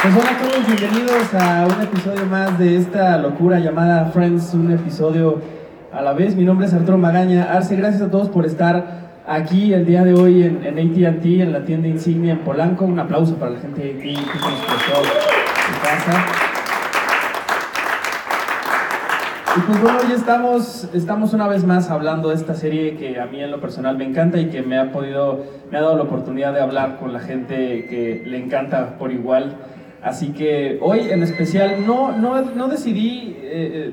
Pues hola a todos, bienvenidos a un episodio más de esta locura llamada Friends, un episodio a la vez. Mi nombre es Arturo Magaña. Arce, gracias a todos por estar aquí el día de hoy en, en ATT, en la tienda insignia en Polanco. Un aplauso para la gente de AT&T que nos prestó su casa. Y pues bueno, hoy estamos, estamos una vez más hablando de esta serie que a mí en lo personal me encanta y que me ha podido, me ha dado la oportunidad de hablar con la gente que le encanta por igual. Así que hoy en especial no, no, no decidí eh,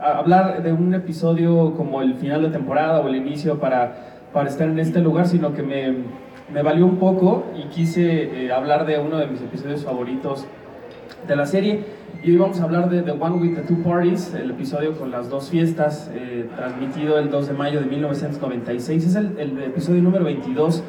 hablar de un episodio como el final de temporada o el inicio para, para estar en este lugar, sino que me, me valió un poco y quise eh, hablar de uno de mis episodios favoritos de la serie. Y hoy vamos a hablar de The One with the Two Parties, el episodio con las dos fiestas, eh, transmitido el 2 de mayo de 1996. Es el, el episodio número 22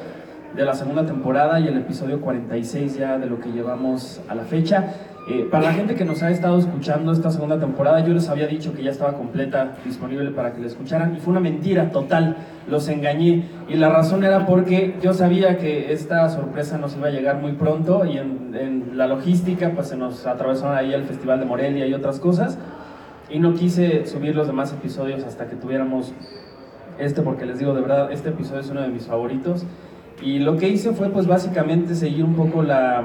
de la segunda temporada y el episodio 46 ya de lo que llevamos a la fecha. Eh, para la gente que nos ha estado escuchando esta segunda temporada, yo les había dicho que ya estaba completa, disponible para que la escucharan, y fue una mentira total, los engañé. Y la razón era porque yo sabía que esta sorpresa nos iba a llegar muy pronto, y en, en la logística, pues se nos atravesaron ahí el Festival de Morelia y otras cosas, y no quise subir los demás episodios hasta que tuviéramos este, porque les digo de verdad, este episodio es uno de mis favoritos. Y lo que hice fue pues básicamente seguir un poco la,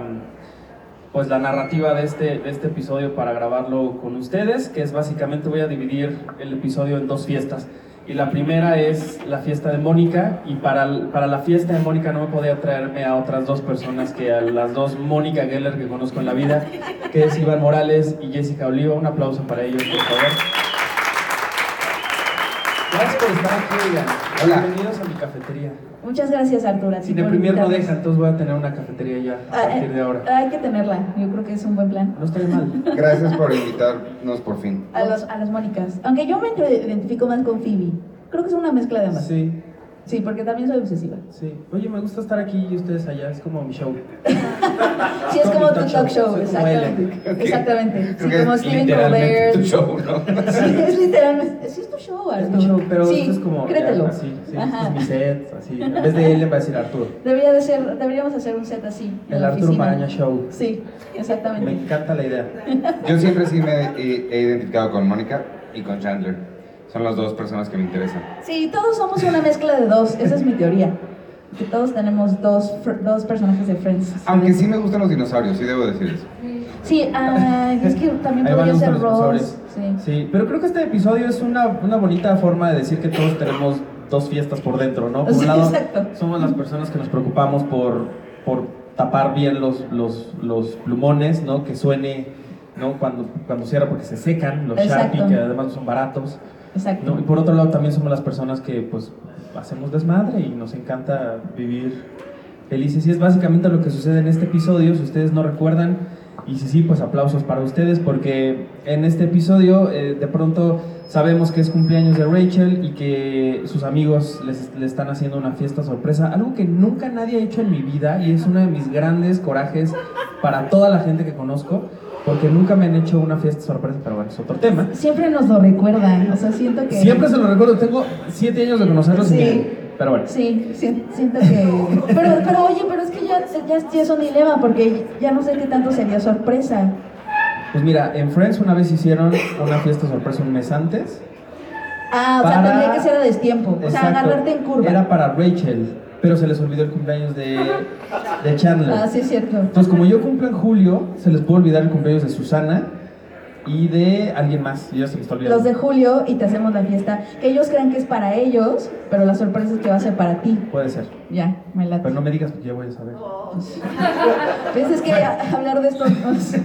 pues, la narrativa de este, de este episodio para grabarlo con ustedes, que es básicamente voy a dividir el episodio en dos fiestas. Y la primera es la fiesta de Mónica, y para, para la fiesta de Mónica no me podía traerme a otras dos personas que a las dos Mónica Geller que conozco en la vida, que es Iván Morales y Jessica Oliva. Un aplauso para ellos, por favor. Gracias por estar aquí. Hola. Bienvenidos a mi cafetería. Muchas gracias, Arturo. a ti Si de por premier no deja, entonces voy a tener una cafetería ya a Ah, partir eh, de ahora. Hay que tenerla, yo creo que es un buen plan. No estoy mal. Gracias por invitarnos por fin. A, los, a las Mónicas. Aunque yo me identifico más con Phoebe. Creo que es una mezcla de ambas. Sí, Sí, porque también soy obsesiva. sí. Oye, me gusta estar aquí y ustedes allá, es como mi show. Sí, es Como tu talk show, show, exactamente. Ok. Exactamente. Sí, Creo como es literalmente Colbert. tu show, ¿no? Sí, es literalmente. Sí, es tu show, Es Arturo. mi show, pero sí, esto es como. ya, Créetelo. así, sí, Ajá. es mi set, así. En vez de él le va a decir Arturo. Debería de ser, deberíamos hacer un set así. en El la Arturo oficina. Maraña Show. Sí, Me exactamente. encanta la idea. Yo siempre sí me he, he identificado con Mónica y con Chandler. Son las dos personas que me interesan. Sí, todos somos una mezcla de dos. Esa es mi teoría. Que todos tenemos dos, dos personajes de Friends. Aunque sí me gustan los dinosaurios, sí debo decir eso. Sí, ah, es que también podría ser. Ross. Sí. Sí, pero creo que este episodio es una, una bonita forma de decir que todos tenemos dos fiestas por dentro, ¿no? Por un Sí, lado, exacto. somos las personas que nos preocupamos por, por tapar bien los, los, los plumones, ¿no? Que suene, ¿no? Cuando, cuando cierra porque se secan, los Exacto. Sharpie, que además son baratos. Exacto. ¿no? Y por otro lado también somos las personas que pues hacemos desmadre y nos encanta vivir felices. Y es básicamente lo que sucede en este episodio, si ustedes no recuerdan. Y si sí, pues aplausos para ustedes porque en este episodio eh, de pronto sabemos que es cumpleaños de Rachel y que sus amigos le están haciendo una fiesta sorpresa, algo que nunca nadie ha hecho en mi vida y es uno de mis grandes corajes para toda la gente que conozco porque nunca me han hecho una fiesta sorpresa, pero bueno, es otro tema. Siempre nos lo recuerdan. O sea, siento que. Siempre se lo recuerdo, tengo siete años de conocerlos y Sí. miren, pero bueno. Sí, siento que. Pero, pero oye, pero es que ya, ya, ya es un dilema porque ya no sé qué tanto sería sorpresa. Pues mira, en Friends una vez hicieron una fiesta sorpresa un mes antes. Ah, o sea, tendría que ser a destiempo. O sea, Exacto. agarrarte en curva. Era para Rachel, pero se les olvidó el cumpleaños de, de Chandler. Ah, sí, es cierto. Entonces, como yo cumplo en julio, se les puede olvidar el cumpleaños de Susana y de alguien más. Ya se me está olvidando. Los de julio y te hacemos la fiesta. Que ellos crean que es para ellos, pero la sorpresa es que va a ser para ti. Puede ser. Ya, me late. Pero no me digas porque ya voy a saber. Pues es que hablar de esto es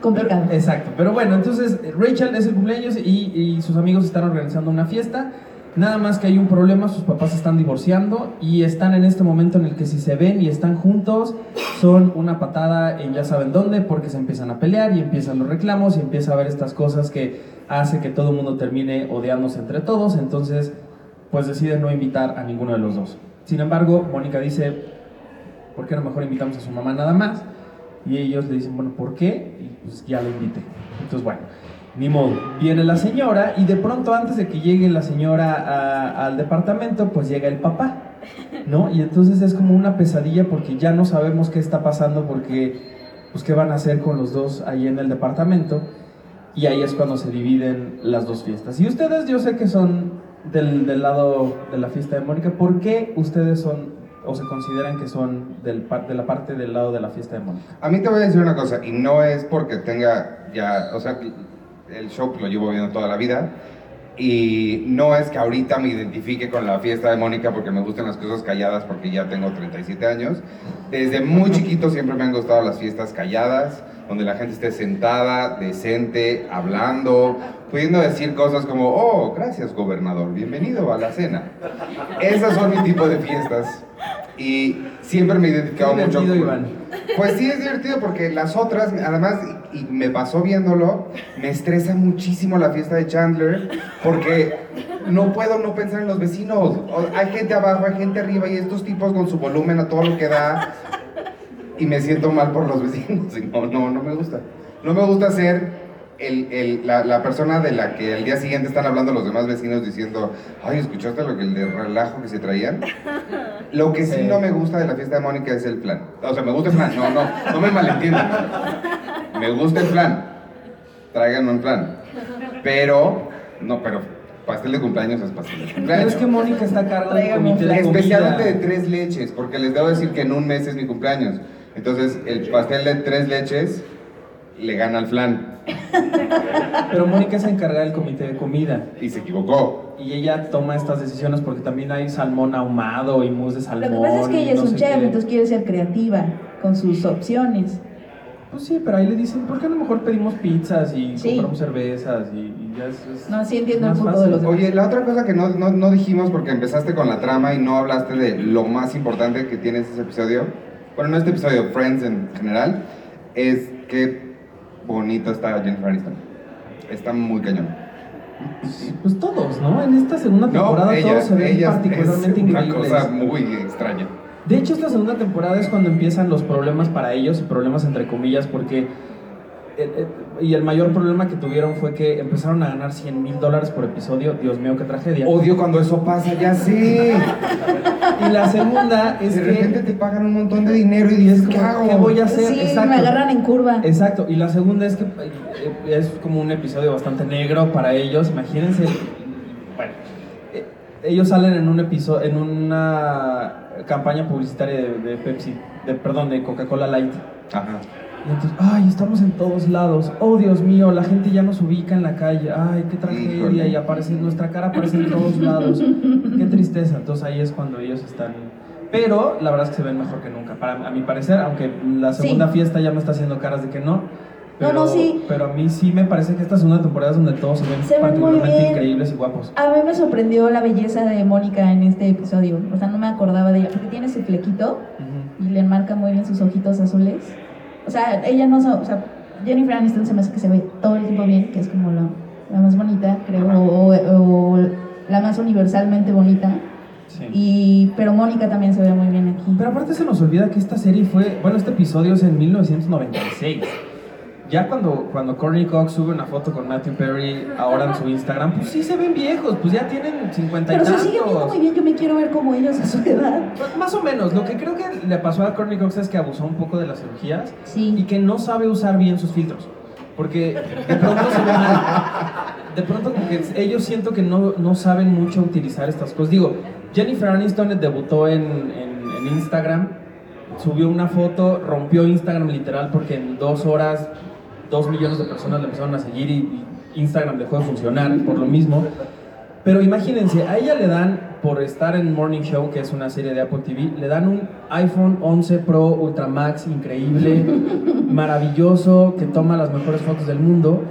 complicado. Exacto, pero bueno, entonces Rachel es el cumpleaños y, y sus amigos están organizando una fiesta. Nada más que hay un problema, sus papás están divorciando y están en este momento en el que si se ven y están juntos, son una patada en ya saben dónde, porque se empiezan a pelear y empiezan los reclamos y empieza a haber estas cosas que hace que todo el mundo termine odiándose entre todos, entonces pues deciden no invitar a ninguno de los dos. Sin embargo, Mónica dice, ¿por qué no mejor invitamos a su mamá nada más? Y ellos le dicen, bueno, ¿por qué? Y pues ya la invité. Entonces, bueno, ni modo. Viene la señora y de pronto antes de que llegue la señora al departamento, pues llega el papá, ¿no? Y entonces es como una pesadilla porque ya no sabemos qué está pasando porque pues qué van a hacer con los dos ahí en el departamento. Y ahí es cuando se dividen las dos fiestas. Y ustedes, yo sé que son del, del lado de la fiesta de Mónica. ¿Por qué ustedes son o se consideran que son del, de la parte del lado de la fiesta de Mónica? A mí te voy a decir una cosa, y no es porque tenga ya, o sea, el show lo llevo viendo toda la vida, y no es que ahorita me identifique con la fiesta de Mónica porque me gustan las cosas calladas porque ya tengo 37 años. Desde muy chiquito siempre me han gustado las fiestas calladas, donde la gente esté sentada, decente, hablando, pudiendo decir cosas como, oh, gracias gobernador, bienvenido a la cena. Esas son mi tipo de fiestas. Y siempre me he identificado mucho divertido, con- Iván. Pues sí, es divertido porque las otras, además, y, me pasó viéndolo, me estresa muchísimo la fiesta de Chandler porque no puedo no pensar en los vecinos. Hay gente abajo, hay gente arriba y estos tipos con su volumen a todo lo que da y me siento mal por los vecinos. No, no, no me gusta. No me gusta ser el, el- la, la persona de la que al día siguiente están hablando los demás vecinos diciendo, ay, ¿escuchaste lo que el de relajo que se traían? Lo que sí Sí. no me gusta de la fiesta de Mónica es el plan. O sea, me gusta el plan, no, no, no me malentiendan. Me gusta el plan. Tráiganme un plan. Pero, no, pero pastel de cumpleaños es pastel de Pero cumpleaños. es que Mónica está a cargo del Tráigame comité de Especialmente de tres leches, porque les debo decir que en un mes es mi cumpleaños. Entonces, el pastel de tres leches le gana al flan Pero Mónica es encargada del comité de comida. y se equivocó. Y ella toma estas decisiones porque también hay salmón ahumado y mousse de Lo salmón. que pasa es que ella es no un chef, qué. entonces quiere ser creativa con sus opciones. Pues sí, pero ahí le dicen, ¿por qué a lo mejor pedimos pizzas y Sí. compramos cervezas y, y ya es, es No, sí entiendo el punto de los demás. Oye, la otra cosa que no, no, no dijimos porque empezaste con la trama y no hablaste de lo más importante que tiene este episodio, bueno, no este episodio, Friends en general, es que bonita está Jennifer Aniston. Está muy cañón. Pues todos, ¿no? En esta segunda temporada No, ella, todos se ven ella es particularmente una increíbles. cosa muy extraña. De hecho, esta segunda temporada es cuando empiezan los problemas para ellos, y problemas entre comillas, porque... y el mayor problema que tuvieron fue que empezaron a ganar 100 mil dólares por episodio. Dios mío, qué tragedia. Odio cuando eso pasa, ya sé. Y la segunda es de repente que... te pagan un montón de dinero y dices, ¿qué hago? ¿Qué voy a hacer? Sí, Exacto. me agarran en curva. Exacto, y la segunda es que eh, es como un episodio bastante negro para ellos. Imagínense, bueno, eh, ellos salen en un episodio, en una campaña publicitaria de, de Pepsi, de perdón, de Coca-Cola Light. Ajá. Y entonces, ay, estamos en todos lados. Oh, Dios mío, la gente ya nos ubica en la calle. Ay, qué tragedia. Y aparece, nuestra cara aparece en todos lados. Qué tristeza. Entonces ahí es cuando ellos están. Pero la verdad es que se ven mejor que nunca. Para, a mi parecer, aunque la Sí. segunda fiesta ya me está haciendo caras de que no. Pero, no, sí. Pero a mí sí me parece que esta segunda temporada es donde todos se ven Se ven muy particularmente bien. increíbles y guapos. A mí me sorprendió la belleza de Mónica en este episodio. O sea, no me acordaba de ella. Porque tiene su flequito Ujú. y le enmarca muy bien sus ojitos azules. O sea, ella no. sa- O sea, Jennifer Aniston se me hace que se ve todo el tiempo bien, que es como la, la más bonita, creo. O, o la más universalmente bonita. Sí. Y, pero Mónica también se ve muy bien aquí. Pero aparte se nos olvida que esta serie fue, bueno, este episodio es en 1996. Ya cuando, cuando Courtney Cox sube una foto con Matthew Perry ahora en su Instagram, pues sí se ven viejos, pues ya tienen 50 y Pero se sigue viendo muy bien. Yo me quiero ver como ellos a su edad. Pues, Más o menos, lo que creo que le pasó a Courtney Cox es que abusó un poco de las cirugías y que no sabe usar bien sus filtros. Porque de pronto se ve mal. De pronto como que ellos siento que no, no saben mucho utilizar estas cosas. Digo, Jennifer Aniston debutó en, en- en Instagram, subió una foto, rompió Instagram literal porque en dos horas dos millones de personas le empezaron a seguir y, y Instagram dejó de funcionar por lo mismo. Pero imagínense, a ella le dan, por estar en Morning Show, que es una serie de Apple TV, le dan un iPhone 11 Pro Ultra Max increíble, maravilloso, que toma las mejores fotos del mundo.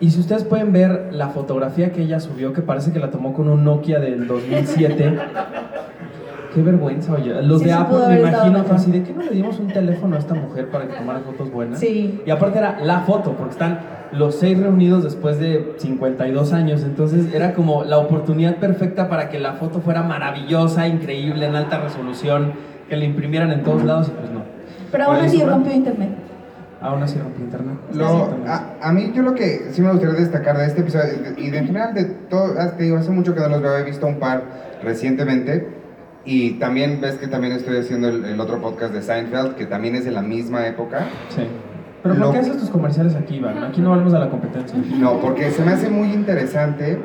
Y si ustedes pueden ver la fotografía que ella subió, que parece que la tomó con un Nokia del 2007. Qué vergüenza, oye. Los Sí, de Apple me imagino que así de que no le dimos un teléfono a esta mujer para que tomara fotos buenas. Sí. Y aparte era la foto, porque están los seis reunidos después de 52 años. Entonces era como la oportunidad perfecta para que la foto fuera maravillosa, increíble, en alta resolución, que la imprimieran en todos lados y pues no. Pero aún así rompió internet. Aún así rompió internet. Lo- a, a mí yo lo que sí me gustaría destacar de este episodio y de en general de todo, ah, te digo, hace mucho que no los veo, he visto un par recientemente y también ves que también estoy haciendo el, el otro podcast de Seinfeld que también es de la misma época. Sí. Pero ¿por qué haces tus comerciales aquí, Iván? Aquí no hablamos de la competencia. No, porque se me hace muy interesante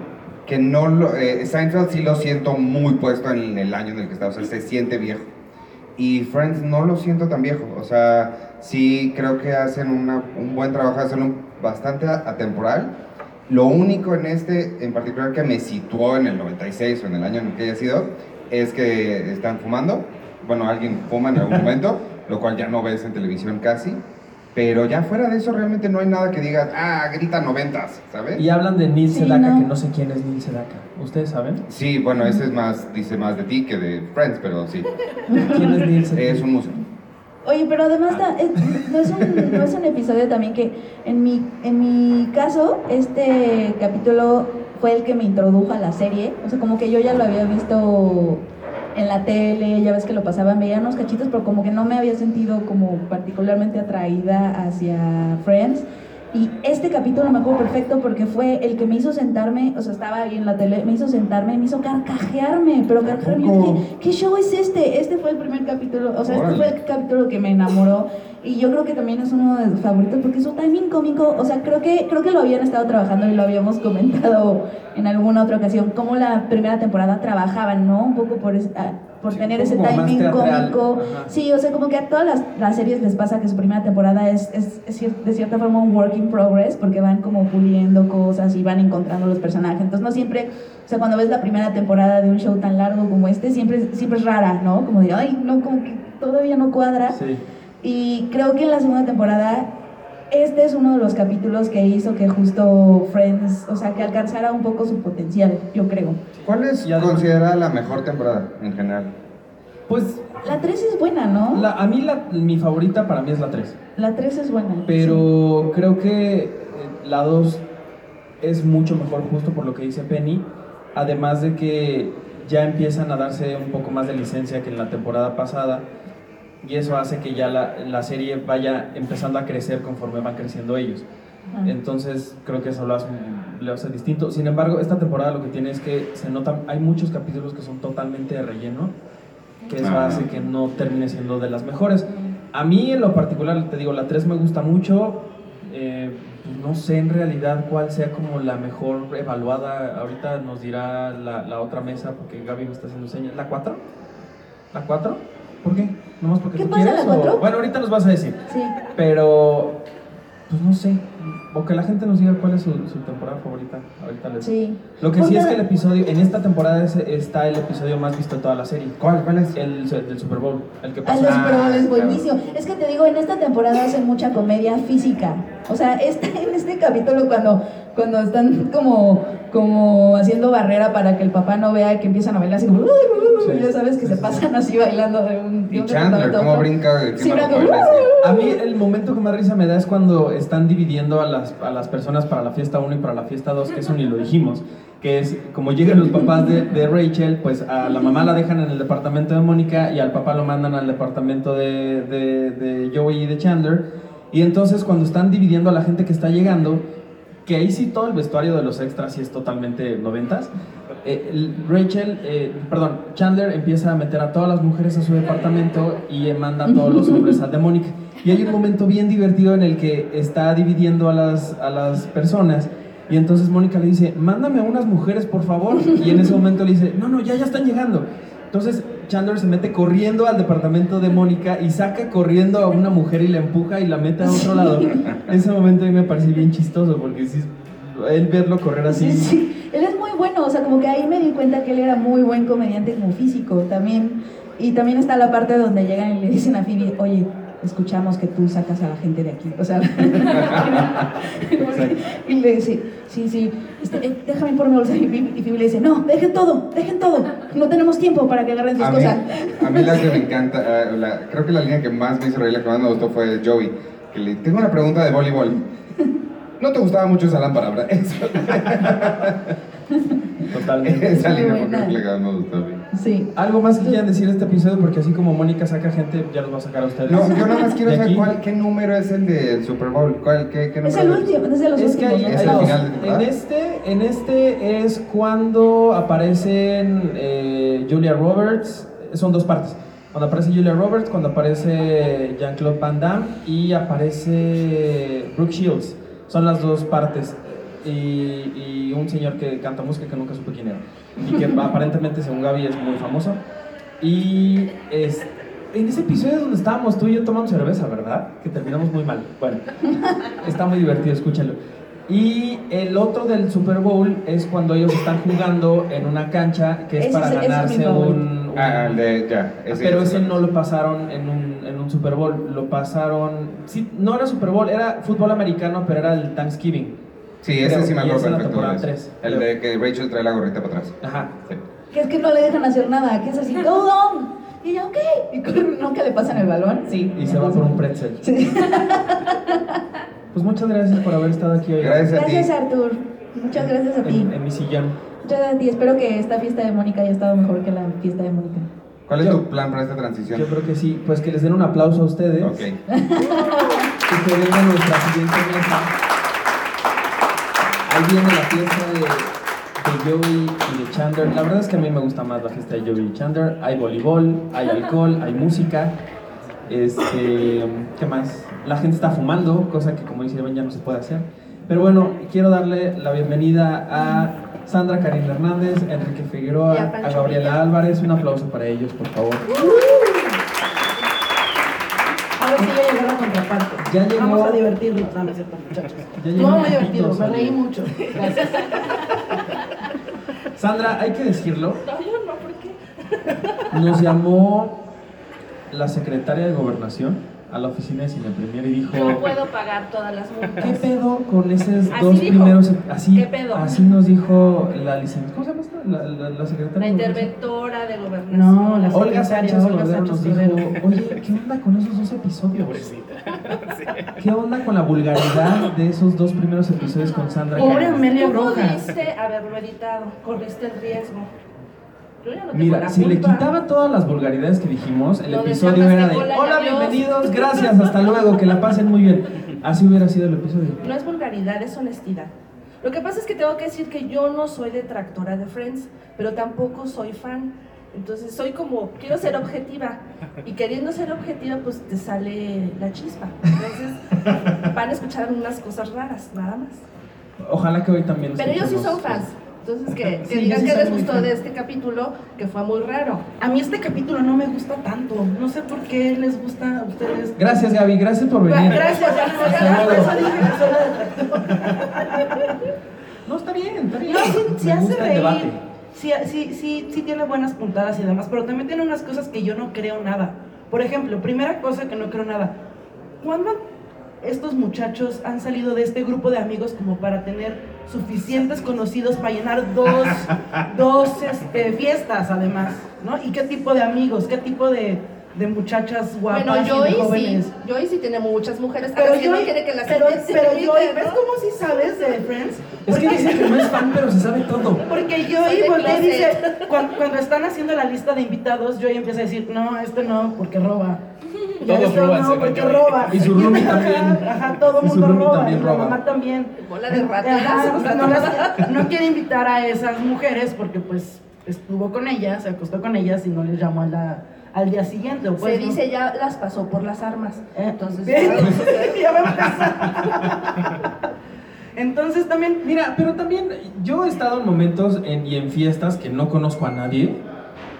que no lo... eh, Seinfeld sí lo siento muy puesto en el año en el que está, o sea, se siente viejo. Y Friends no lo siento tan viejo, o sea, sí creo que hacen una- un buen trabajo, hacen un, bastante atemporal. Lo único en este en particular que me situó en el 96 o en el año en el que haya sido, es que están fumando. Bueno, alguien fuma en algún momento, lo cual ya no ves en televisión casi. Pero ya fuera de eso realmente no hay nada que digas, ah, grita noventas, ¿sabes? Y hablan de Neil Sí, Sedaka, no. que no sé quién es Neil Sedaka. ¿Ustedes saben? Sí, bueno, ese es más, dice más de ti que de Friends, pero sí. ¿Quién es Neil Sedaka? Es un músico. Oye, pero además da- es- no, es un, no es un episodio también que en mi, en mi caso, este capítulo fue el que me introdujo a la serie. O sea, como que yo ya lo había visto en la tele, ya ves que lo pasaban, veía unos cachitos, pero como que no me había sentido como particularmente atraída hacia Friends. Y este capítulo me acuerdo perfecto porque fue el que me hizo sentarme, o sea, estaba ahí en la tele, me hizo sentarme, me hizo carcajearme, pero carcajearme. Yo dije, ¿qué show es este? Este fue el primer capítulo, o sea, este fue el capítulo que me enamoró y yo creo que también es uno de sus favoritos porque su timing cómico, o sea, creo que creo que lo habían estado trabajando y lo habíamos comentado en alguna otra ocasión, cómo la primera temporada trabajaban, ¿no? Un poco por, ah, por Sí, tener ese timing cómico. Ajá. Sí, o sea, como que a todas las, las series les pasa que su primera temporada es, es, es de cierta forma un work in progress porque van como puliendo cosas y van encontrando los personajes. Entonces no siempre, o sea, cuando ves la primera temporada de un show tan largo como este, siempre, siempre es rara, ¿no? Como de, ay, no, como que todavía no cuadra. Sí. Y creo que en la segunda temporada, este es uno de los capítulos que hizo que justo Friends, o sea, que alcanzara un poco su potencial, yo creo. ¿Cuál es considerada la mejor temporada en general? Pues La 3 es buena, ¿no? la- a mí la, mi favorita para mí es la 3. La 3 es buena. Pero creo que eh, la 2 es mucho mejor justo por lo que dice Penny. Además de que ya empiezan a darse un poco más de licencia que en la temporada pasada. Y eso hace que ya la, la serie vaya empezando a crecer conforme van creciendo ellos. Entonces creo que eso lo hace, lo hace distinto. Sin embargo, esta temporada lo que tiene es que se notan, hay muchos capítulos que son totalmente de relleno, que eso hace que no termine siendo de las mejores. A mí en lo particular, te digo, la 3 me gusta mucho. eh, pues no sé en realidad cuál sea como la mejor evaluada. Ahorita nos dirá la, la otra mesa porque Gaby me está haciendo señas. ¿La 4? ¿La 4? ¿Por qué? ¿Nomás porque ¿Qué tú pasa, quieres? la o- cuatro? Bueno, ahorita nos vas a decir. Sí. Pero, pues no sé. O que la gente nos diga cuál es su, su temporada favorita. Ahorita les Sí. Lo que sí es que el episodio, en esta temporada es- está el episodio más visto de toda la serie. ¿Cuál? ¿Cuál es? El del Super Bowl, el que Ah, pasa. el Super Bowl es claro. buenísimo. Es que te digo, en esta temporada hacen mucha comedia física. O sea, este, en este capítulo cuando, cuando están como, como haciendo barrera para que el papá no vea que empiezan a bailar así como... "Uh, Sí. Ya sabes que se pasan así bailando de un, Y Chandler, ¿cómo brinca? Sí, brinca? ¡uh! A mí el momento que más risa me da es cuando están dividiendo a las, a las personas para la fiesta 1 y para la fiesta 2, que eso ni lo dijimos. Que es como llegan los papás de, de Rachel, pues a la mamá la dejan en el departamento de Mónica y al papá lo mandan al departamento de, de, de Joey y de Chandler. Y entonces cuando están dividiendo a la gente que está llegando, que ahí sí todo el vestuario de los extras sí es totalmente noventas. eh, el- Rachel, eh, perdón, Chandler empieza a meter a todas las mujeres a su departamento y manda a todos los hombres al de Mónica. Y hay un momento bien divertido en el que está dividiendo a las, a las personas. Y entonces Mónica le dice, mándame a unas mujeres, por favor. Y en ese momento le dice, no, no, ya, ya están llegando. Entonces Chandler se mete corriendo al departamento de Mónica y saca corriendo a una mujer y la empuja y la mete a otro lado. Ese momento a mí me parece bien chistoso porque sí, él verlo correr así. Sí, sí. Él es muy bueno, o sea, como que ahí me di cuenta que él era muy buen comediante como físico también. Y también está la parte donde llegan y le dicen a Phoebe, oye, escuchamos que tú sacas a la gente de aquí. O sea, y le dice, sí, sí, este, eh, déjame por mi bolsa. Y Phoebe, le dice, no, dejen todo, dejen todo. No tenemos tiempo para que agarren sus A mí, cosas. a mí la que me encanta, eh, la- creo que la línea que más me hizo reír, la que más me gustó fue Joey. Que le tengo una pregunta de voleibol. ¿No te gustaba mucho esa lámpara, verdad? Eso- Totalmente. esa línea fue me gustó. a mí. Sí. Algo más que quieran decir de este episodio porque así como Mónica saca gente, ya los va a sacar a ustedes. No, yo nada más quiero saber aquí. cuál, qué número es el del Super Bowl. ¿Cuál, qué, qué Es número el es? último, es de los Es que últimos. hay, ¿no? ¿Es hay el final de? En este, en este es cuando aparecen eh, Julia Roberts. Son dos partes. Cuando aparece Julia Roberts, cuando aparece Jean-Claude Van Damme y aparece Brooke Shields. Son las dos partes. Y, y un señor que canta música que nunca supe quién era. Y que aparentemente, según Gaby, es muy famoso. Y es, en ese episodio donde estábamos tú y yo tomando cerveza, ¿verdad? Que terminamos muy mal. Bueno, está muy divertido, escúchalo. Y el otro del Super Bowl es cuando ellos están jugando en una cancha que es Ese para es- es ganarse un, un- Ah, el de, ya. pero ese no lo pasaron en un, en un Super Bowl, lo pasaron... Sí, no era Super Bowl, era fútbol americano, pero era el Thanksgiving. Sí, ese Creo, sí me acuerdo la perfecto. tres, El de que Rachel trae la gorrita para atrás. Ajá. Sí. Que es que no le dejan hacer nada, que es así, go down. Y ella, ok. Y nunca le pasan el balón, sí. Y se va por un pretzel. Sí. Pues muchas gracias por haber estado aquí hoy. Gracias a ti. Gracias, Artur. Muchas gracias a ti. En, en mi sillón. Muchas gracias a ti. Espero que esta fiesta de Mónica haya estado mejor que la fiesta de Mónica. ¿Cuál es Yo- tu plan para esta transición? Yo creo que sí. Pues que les den un aplauso a ustedes. Ok. Y que venga nuestra siguiente mesa. Ahí viene la fiesta de, de Joey y de Chandler. La verdad es que a mí me gusta más la fiesta de Joey y Chandler. Hay voleibol, hay alcohol, hay música. Este, ¿qué más? La gente está fumando, cosa que como dice Iván ya no se puede hacer. Pero bueno, quiero darle la bienvenida a Sandra Karina Hernández, Enrique Figueroa, a Gabriela. Álvarez. Un aplauso para ellos, por favor. Ahora sí ya contraparte. Ya llegó- Vamos a divertirnos, no, no es cierto, muchachos. Ya Estuvo muy divertido, me reí mucho. Gracias. Sandra, hay que decirlo, No, yo no, ¿por qué? nos llamó la secretaria de Gobernación a la oficina de Cine Premier y dijo, No puedo pagar todas las multas. ¿qué pedo con esos Así dos dijo. primeros? Así, ¿Qué pedo? así nos dijo la licenciada, ¿cómo se llama esta? La, la, la secretaria. La interventora de gobernación. No, la Olga secretaria, Sánchez Olga Cordero nos Sánchez dijo, oye, ¿qué onda con esos dos episodios? ¿Qué onda con la vulgaridad de esos dos primeros episodios con Sandra? Pobre? Amelia Rojas. pudiste haberlo editado, corriste el riesgo. Yo ya no tengo Mira, la si le culpa. quitaba todas las vulgaridades que dijimos, el Lo episodio era de Hola, adiós". bienvenidos, gracias, hasta luego, que la pasen muy bien. Así hubiera sido el episodio. No es vulgaridad, es honestidad. Lo que pasa es que tengo que decir que yo no soy detractora de Friends, pero tampoco soy fan. Entonces soy como, quiero ser objetiva. Y queriendo ser objetiva, pues te sale la chispa. Entonces van a escuchar unas cosas raras, nada más. Ojalá que hoy también Pero ellos sí escuchemos. son fans. Entonces que, que Sí, digan que les gustó de este capítulo, que fue muy raro. A mí este capítulo no me gusta tanto. No sé por qué les gusta a ustedes. Gracias, Gaby, gracias por venir. Gracias. No, está bien, está bien. No, sí, sí hace reír. debate. Sí, sí, sí, sí tiene buenas puntadas y demás, pero también tiene unas cosas que yo no creo nada. Por ejemplo, primera cosa que no creo nada. ¿Cuándo estos muchachos han salido de este grupo de amigos como para tener suficientes conocidos para llenar dos, dos este, fiestas además? ¿no? ¿Y qué tipo de amigos? ¿Qué tipo de, de muchachas guapas Bueno, y de Joey sí, jóvenes? Joey sí tiene muchas mujeres, Pero pero que no quiere que las pero, pero Joey, ¿no? ¿ves cómo sí sabes de Friends? Es que dice que no es fan, pero se sabe todo. Porque voltea y dice, cuando, cuando están haciendo la lista de invitados, Joey empieza a decir, no, este no, porque roba. Y Todos roban, no, porque. Y su roomie también. Ajá, todo el mundo roba. también y roba. mamá también. Bola de sea, no, quiere invitar a esas mujeres porque pues estuvo con ellas, se acostó con ellas y no les llamó a la, al día siguiente. pues, Se ¿no? dice ya las pasó por las armas. Eh, Entonces, ya- va a. Entonces también Mira, pero también yo he estado en momentos en- y en fiestas que no conozco a nadie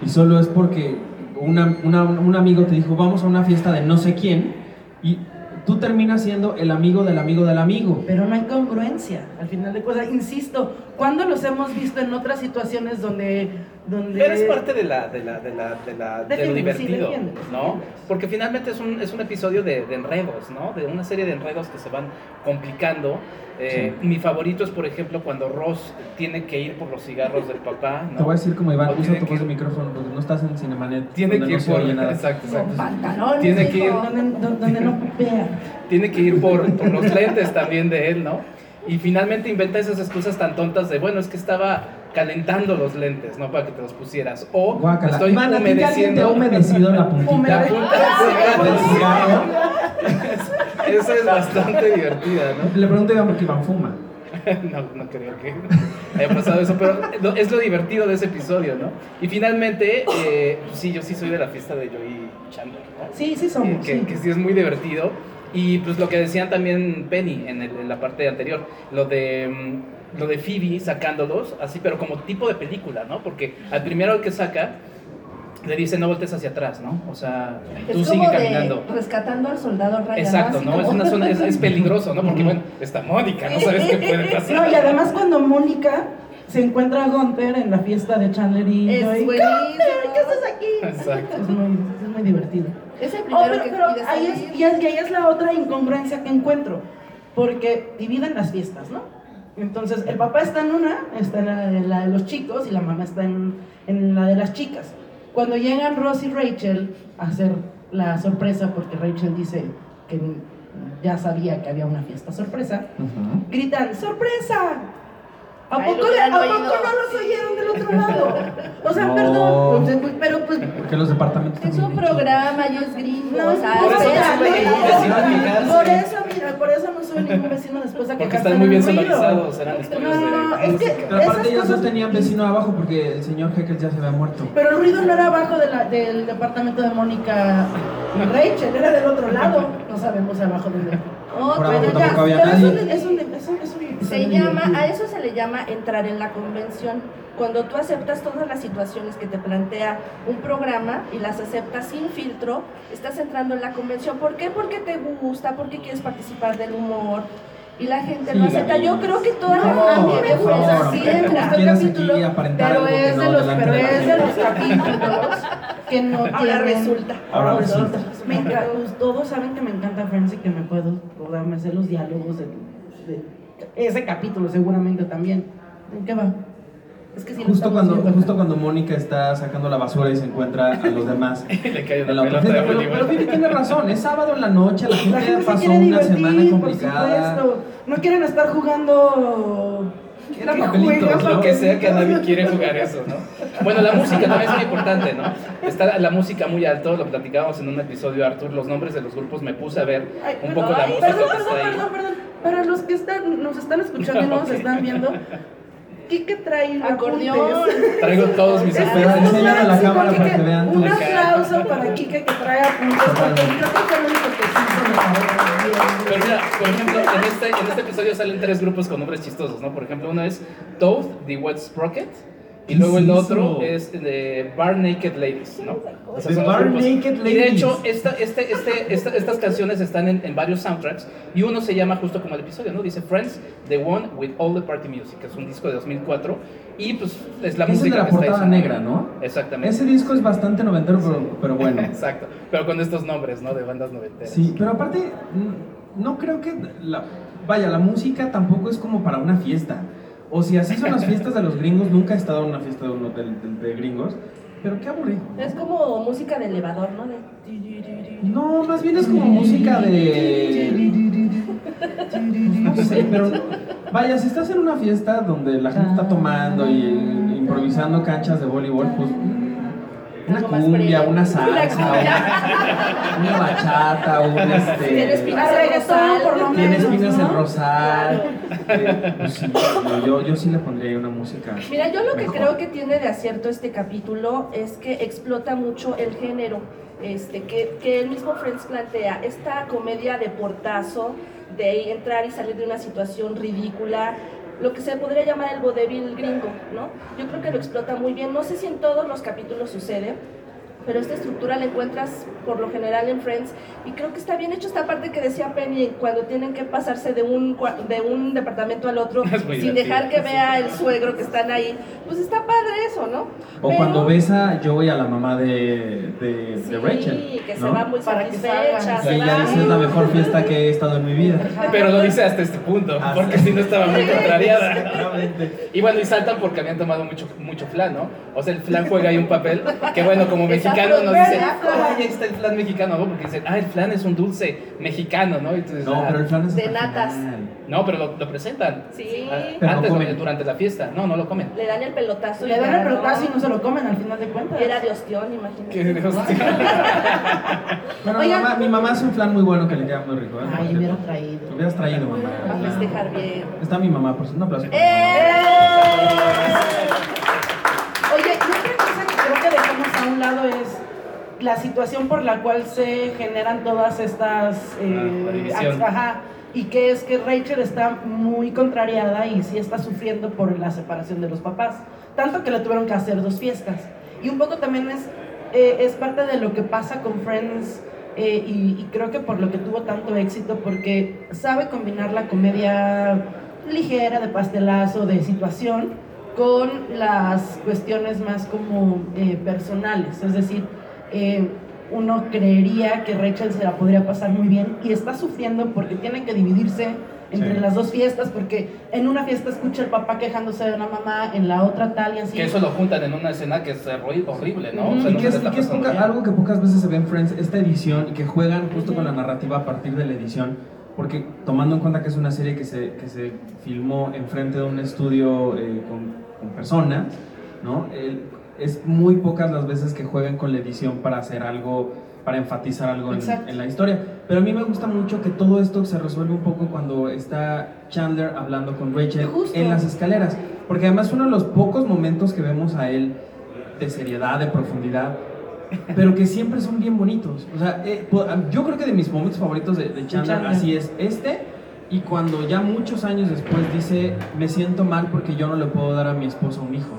y solo es porque una- un amigo te dijo vamos a una fiesta de no sé quién y tú terminas siendo el amigo del amigo del amigo. Pero no hay congruencia, al final de cosas. Insisto, ¿cuándo los hemos visto en otras situaciones donde... donde... Pero es parte de la, de la, de la, de la, de lo sí, divertido, ¿no? Porque finalmente es un, es un episodio de, de enredos, ¿no? De una serie de enredos que se van complicando. Eh, Mi favorito es, por ejemplo, cuando Ross tiene que ir por los cigarros del papá, ¿no? Te voy a decir como Iván, usa tu voz de micrófono porque no estás en Cinemanet. Tiene que ir por... Exacto, exacto. pantalones, Tiene que ir-. Donde, no tiene que ir por, por los lentes también de él, ¿no? Y finalmente inventa esas excusas tan tontas de, bueno, es que estaba calentando los lentes, ¿no? Para que te los pusieras. O Guácala. estoy Iván, ¿a ti que te ha humedeciendo. humedecido la puntita Humede- del cigarro? Esa es bastante divertida, ¿no? Le pregunto a porque Iván fuma. no, no creo que haya pasado eso, pero es lo divertido de ese episodio, ¿no? Y finalmente, eh, pues sí, yo sí soy de la fiesta de Joey Chandler, ¿no? Sí, sí somos. Que, sí. que sí es muy divertido. Y pues lo que decían también Penny en, el- en la parte anterior, lo de, mm, lo de Phoebe sacándolos, así, pero como tipo de película, ¿no? Porque al primero que saca, le dice no voltees hacia atrás, ¿no? O sea, tú sigue de caminando. rescatando al soldado Ryan. Exacto, ¿no? Es, una zona, es, es peligroso, ¿no? Porque, bueno, está Mónica, no sabes qué puede pasar. No, y además cuando Mónica se encuentra a Gunther en la fiesta de Chandler y Es. "Gunther, ¿qué haces aquí? Exacto. Es muy, es muy divertido. Es el Oh, primero pero, que pero pide ahí es, y es- y ahí es la otra incongruencia que encuentro, porque dividen las fiestas, ¿no? Entonces, el papá está en una, está en la de, la de los chicos y la mamá está en, en la de las chicas. Cuando llegan Ross y Rachel a hacer la sorpresa, porque Rachel dice que ya sabía que había una fiesta sorpresa, gritan, ¡sorpresa! ¿A Ay, poco, ¿a poco no los oyeron del otro lado? O sea, No. perdón, pues, pues, pero pues Porque los departamentos Es un programa y es gringo. No, o sea, por eso no. Por eso, por eso no soy ningún vecino después de que Porque están muy bien sonorizados, eran estudios No, no, de no, es que. Pero aparte ellos no cosas- tenían vecino abajo porque el señor Heckles ya se había muerto. Pero el ruido no era abajo de la- del departamento de Mónica y Rachel, era del otro lado. No sabemos abajo de Oh, Por pero abajo ya, había Pero es un, nadie. es un, es un, es un Se llama, a eso se le llama entrar en la convención. Cuando tú aceptas todas las situaciones que te plantea un programa y las aceptas sin filtro, estás entrando en la convención. ¿Por qué? Porque te gusta, porque quieres participar del humor y la gente Sí, lo acepta. Yo creo que toda No, la a mí me gusta el capítulo, pero es no de los, pero es de gente. los capítulos que no Ahora tienen- resulta. Ahora Ahora resulta. Me encanta, todos saben que me encanta Friends y que me puedo me sé los diálogos de, de ese capítulo seguramente también. ¿En qué va? Es que si lo Justo cuando, viendo justo cuando Mónica está sacando la basura y se encuentra a los demás Le cae en una la pelota autofiesta. de Pero, pero Vivi tiene razón, es sábado en la noche, la gente, La gente se pasó quiere una semana complicada. No quieren estar jugando. Era ¿Qué papelitos, lo que sea que nadie quiere jugar eso, ¿no? Bueno, la música también es muy importante, ¿no? Está la música muy alto, lo platicábamos en un episodio, Arthur, los nombres de los grupos, me puse a ver Ay, un perdón, poco la ay, música perdón, que está perdón, ahí. perdón, perdón. Para los que están, nos están escuchando y no nos están viendo, Kike trae Acordeón. Traigo todos mis apuntes. enséñale a la Sí, cámara con para Kike. que vean tu Un aplauso para Kike que trae apuntes, porque creo que fue el único que sí se me paró Pero bien. mira, por ejemplo, en este, en este episodio salen tres grupos con nombres chistosos, ¿no? Por ejemplo, uno es Toad, The Wet Sprocket, y ¿Qué luego es el otro es de Bar Naked Ladies, ¿no? O sea, Bar. Naked Y de hecho, Ladies. esta, este, este, esta- estas canciones están en, en varios soundtracks, y uno se llama justo como el episodio, ¿no? Dice Friends, The One with All the Party Music, que es un disco de 2004, y pues es la es música de la está portada sonando. negra, ¿no? Exactamente. Ese disco es bastante noventero, pero, pero bueno. Exacto, pero con estos nombres, ¿no? De bandas noventeras. Sí, pero aparte, no creo que la, vaya, la música tampoco es como para una fiesta. O si así son las fiestas de los gringos, nunca he estado en una fiesta de, un hotel de, de gringos, pero qué aburrido. Es como música de elevador, ¿no? De... No, más bien es como música de... No sé, pero vaya, si estás en una fiesta donde la gente está tomando y eh, improvisando canchas de voleibol, pues una cumbia, una salsa, Una bachata, un Tiene este... espinas Ah, el rosal. por lo Tiene menos, espinas ¿no? el rosal. Eh, pues sí, yo, yo sí le pondría ahí una música. Mira, yo lo que creo que tiene de acierto este capítulo es que explota mucho el género, este, que, que el mismo Friends plantea, esta comedia de portazo, de entrar y salir de una situación ridícula, lo que se podría llamar el vodevil gringo, ¿no? Yo creo que lo explota muy bien, no sé si en todos los capítulos sucede, pero esta estructura la encuentras por lo general en Friends y creo que está bien hecho esta parte que decía Penny cuando tienen que pasarse de un de un departamento al otro sin divertido. dejar que vea el suegro que están ahí pues está padre eso no O Pero- cuando ves a Joey a la mamá de, de, sí, de Rachel. que se ¿no? va muy Para que satisfecha salgan. Que se ella dice es la mejor fiesta que he estado en mi vida. Pero lo dice hasta este punto, Hasta- porque si no estaba muy contrariada. Y bueno, y saltan porque habían tomado mucho, mucho flan, ¿no? O sea, el flan juega ahí un papel que, bueno, como Está mexicano nos dicen, ay, ahí está el flan mexicano, ¿no? Porque dicen, ah, el flan es un dulce mexicano, ¿no? Dices, No, "Ah". pero el flan es De natas. final. No, pero lo, lo presentan. sí Ah, Pero no Antes, comen. durante la fiesta. No, no lo comen. le dan el pelotazo. Le dan el pelotazo y ¿no? no se lo comen al final de cuentas. Era de ostión, imagínate. Qué mi Oigan. mamá, mi mamá hace un flan muy bueno que le queda muy rico. ¿eh? Ay, yo hubiera traído. Lo hubieras traído, mamá. A festejar bien. Está mi mamá, por un aplauso. para mi ¡Eh! Oye, y otra cosa que creo que dejamos a un lado es la situación por la cual se generan todas estas... eh, Ah, ajá, y que es que Rachel está muy contrariada y sí está sufriendo por la separación de los papás. Tanto que le tuvieron que hacer dos fiestas. Y un poco también es, eh, es parte de lo que pasa con Friends eh, y, y creo que por lo que tuvo tanto éxito, porque sabe combinar la comedia ligera, de pastelazo, de situación, con las cuestiones más como eh, personales. Es decir, eh, uno creería que Rachel se la podría pasar muy bien y está sufriendo porque tiene que dividirse entre Sí. las dos fiestas, porque en una fiesta escucha el papá quejándose de la mamá, en la otra tal y así. Que eso lo juntan en una escena que es horri- horrible, ¿no? O sea, Y que es, y que poca- algo que pocas veces se ve en Friends, esta edición, y que juegan justo con la narrativa a partir de la edición, porque tomando en cuenta que es una serie que se, que se filmó enfrente de un estudio eh, con, con personas, ¿no? El- es muy pocas las veces que juegan con la edición para hacer algo, para enfatizar algo en, la historia. Pero a mí me gusta mucho que todo esto se resuelve un poco cuando está Chandler hablando con Rachel Justo. en las escaleras, porque además uno de los pocos momentos que vemos a él de seriedad, de profundidad, pero que siempre son bien bonitos. O sea, eh, yo creo que de mis momentos favoritos de, de Chandler, Chandler. así es este, y cuando ya muchos años después dice, me siento mal porque yo no le puedo dar a mi esposo un hijo,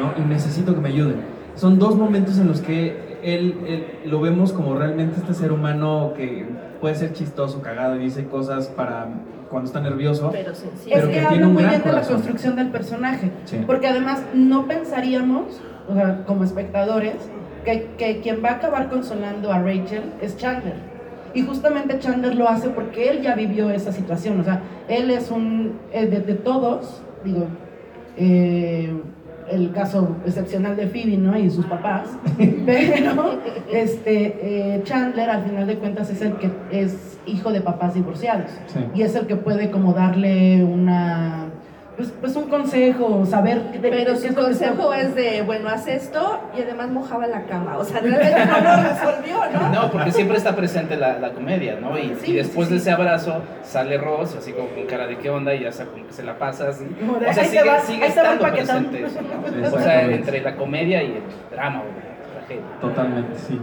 ¿no? Y necesito que me ayuden. Son dos momentos en los que él, él- lo vemos como realmente este ser humano que puede ser chistoso, cagado y dice cosas para cuando está nervioso. Pero sencillo. Pero es que, que habla muy bien de la construcción del personaje. Sí. Porque además no pensaríamos, o sea, como espectadores, que, que quien va a acabar consolando a Rachel es Chandler. Y justamente Chandler lo hace porque él ya vivió esa situación. O sea, él es un. eh, de, de todos, digo, eh, el caso excepcional de Phoebe, ¿no? Y sus papás. Pero este, eh, Chandler, al final de cuentas, es el que es hijo de papás divorciados Sí. y es el que puede como darle una pues, pues un consejo, saber de- Pero qué su consejo es de, bueno, haz esto y además mojaba la cama. O sea, realmente no lo resolvió, ¿no? No, porque siempre está presente la, la comedia, ¿no? Y, Sí, y después sí, de sí. ese abrazo sale Ross, así como con cara de qué onda, y ya se, como que se la pasa así. O sea, sigue, va, sigue estando presente eso, ¿no? Sí, O sea, entre la comedia y el drama, o la tragedia. Totalmente, sí.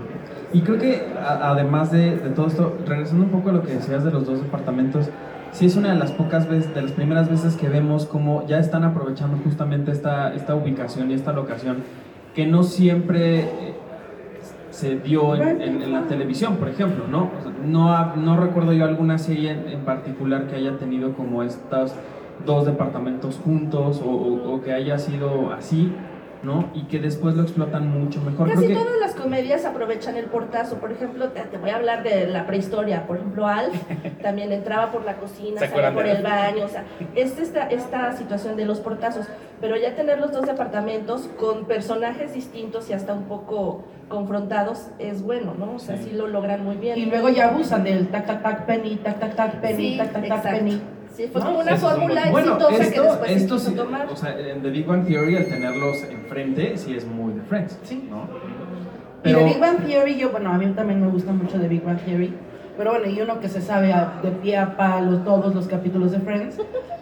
Y creo que a- además de, de todo esto, regresando un poco a lo que decías de los dos departamentos, sí es una de las pocas veces, de las primeras veces que vemos cómo ya están aprovechando justamente esta, esta ubicación y esta locación que no siempre eh, se dio en, en- en la televisión, por ejemplo, ¿no? O sea, no, no recuerdo yo alguna serie en, en particular que haya tenido como estos dos departamentos juntos o, o- o que haya sido así, ¿no? Y que después lo explotan mucho mejor. Casi Creo que- todas las comedias aprovechan el portazo. Por ejemplo, te, te voy a hablar de la prehistoria. Por ejemplo, Alf también entraba por la cocina, ¿Se salía por el baño. O sea, es esta, esta situación de los portazos. Pero ya tener los dos departamentos con personajes distintos y hasta un poco confrontados es bueno, ¿no? O sea, Sí. sí, lo logran muy bien. Y luego ya abusan del tac tac tac penny, tac tac tac penny, Sí, tac tac tac penny. Sí, fue ¿no? como una es un fórmula buen- Bueno, exitosa que esto, después se esto quiso sí, tomar. o sea, en The Big Bang Theory, al tenerlos enfrente, sí es muy de Friends, Sí. ¿No? Y de Big Bang Theory, yo, bueno, a mí también me gusta mucho de Big Bang Theory, pero bueno, y uno que se sabe a- de pie a palo todos los capítulos de Friends,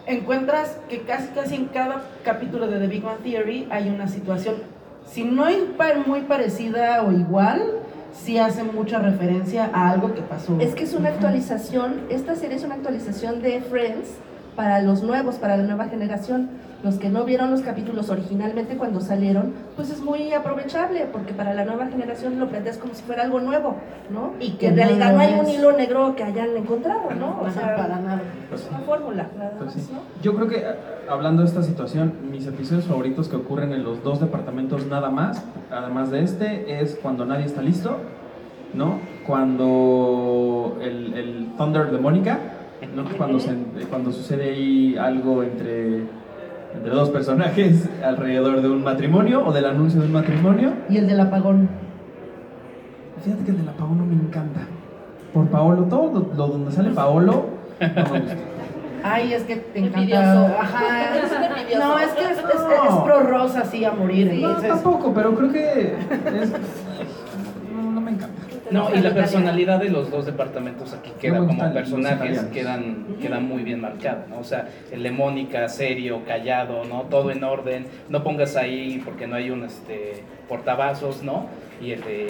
encuentras que casi casi en cada capítulo de The Big Bang Theory hay una situación, si no es muy parecida o igual, sí hace mucha referencia a algo que pasó. Es que es una actualización, esta serie es una actualización de Friends para los nuevos, para la nueva generación. Los que no vieron los capítulos originalmente cuando salieron, pues es muy aprovechable, porque para la nueva generación lo planteas como si fuera algo nuevo, ¿no? Y que que en no realidad no hay un hilo negro que hayan encontrado, ¿no? O sea, para nada. es una fórmula, nada Pues más, sí. ¿no? Yo creo que hablando de esta situación, mis episodios favoritos que ocurren en los dos departamentos nada más, además de este, es cuando nadie está listo, ¿no? Cuando el, el Thunder de Mónica, ¿no? Cuando, se- cuando sucede ahí algo entre, entre dos personajes alrededor de un matrimonio o del anuncio de un matrimonio. Y el del apagón. Fíjate que el de la Paolo me encanta. Por Paolo, todo lo, donde sale Paolo, no me gusta. Ay, es que te encanta. Ajá. No, es que es, es, es pro rosa así a morir. No, tampoco, pero creo que es- No, y la personalidad de los dos departamentos aquí queda como personajes, quedan, quedan muy bien marcados, ¿no? O sea, el de Mónica, serio, callado, ¿no? Todo en orden, no pongas ahí porque no hay un este, portavasos, ¿no? Y el, de,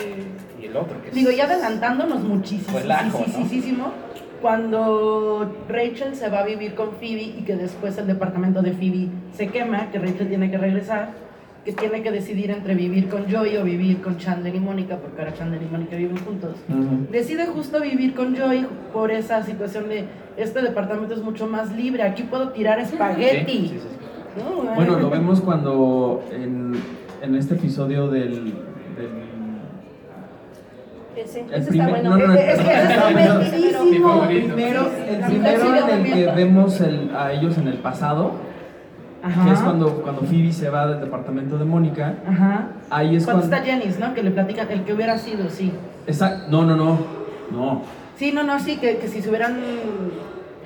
y el otro, que es... Digo, ya adelantándonos muchísimo. Relajo, Cuando Rachel se va a vivir con Phoebe y que después el departamento de Phoebe se quema, que Rachel tiene que regresar, que tiene que decidir entre vivir con Joey o vivir con Chandler y Mónica, porque ahora Chandler y Mónica viven juntos. Decide justo vivir con Joey por esa situación de este departamento es mucho más libre, aquí puedo tirar espagueti. sí, sí, sí. ¿no? Bueno, lo vemos cuando en, en este episodio del... del Ese, el ese primer- está bueno. no, no, no, Es que es está bueno. divertidísimo. Mi favorito. primero, el primero en el que vemos el- a ellos en el pasado, Ajá. que es cuando, cuando Phoebe se va del departamento de Mónica, Ajá. ahí es Cuando cuando... está Janice, ¿no? Que le platican el que hubiera sido, sí. Exacto, no, no, no, no. Sí, no, no, sí, que, que si se hubieran.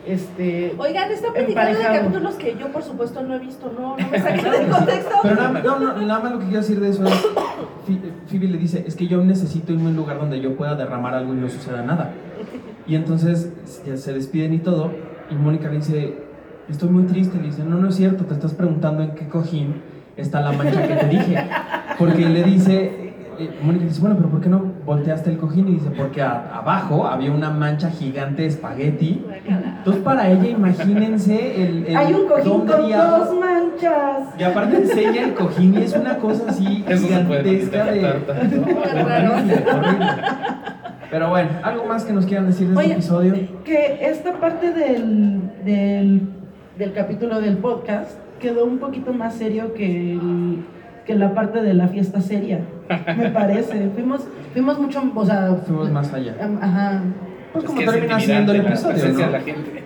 Este. Oigan, están platicando de capítulos que yo, por supuesto, no he visto. No, no me saquen del contexto. Pero nada, más- no, no, nada más lo que quiero decir de eso es, Phoebe le dice, es que yo necesito irme a un lugar donde yo pueda derramar algo y no suceda nada. Y entonces ya se despiden y todo, y Mónica le dice, estoy muy triste, le dice, no, no es cierto, te estás preguntando en qué cojín está la mancha que te dije. Porque le dice, eh, Mónica dice, bueno, pero ¿por qué no volteaste el cojín? Y dice, porque a- abajo había una mancha gigante de espagueti. Entonces para ella, imagínense el... el Hay un cojín con dos manchas. y aparte enseña el cojín y es una cosa así Eso se puede gigantesca de... Pero bueno, ¿algo más que nos quieran decir de este Oye, episodio? que esta parte del, del, del capítulo del podcast quedó un poquito más serio que, el- que la parte de la fiesta seria, me parece. Fuimos, fuimos mucho, o sea, Fuimos más allá. Ajá. Pues Es como termina siendo el episodio, ¿no? de la gente.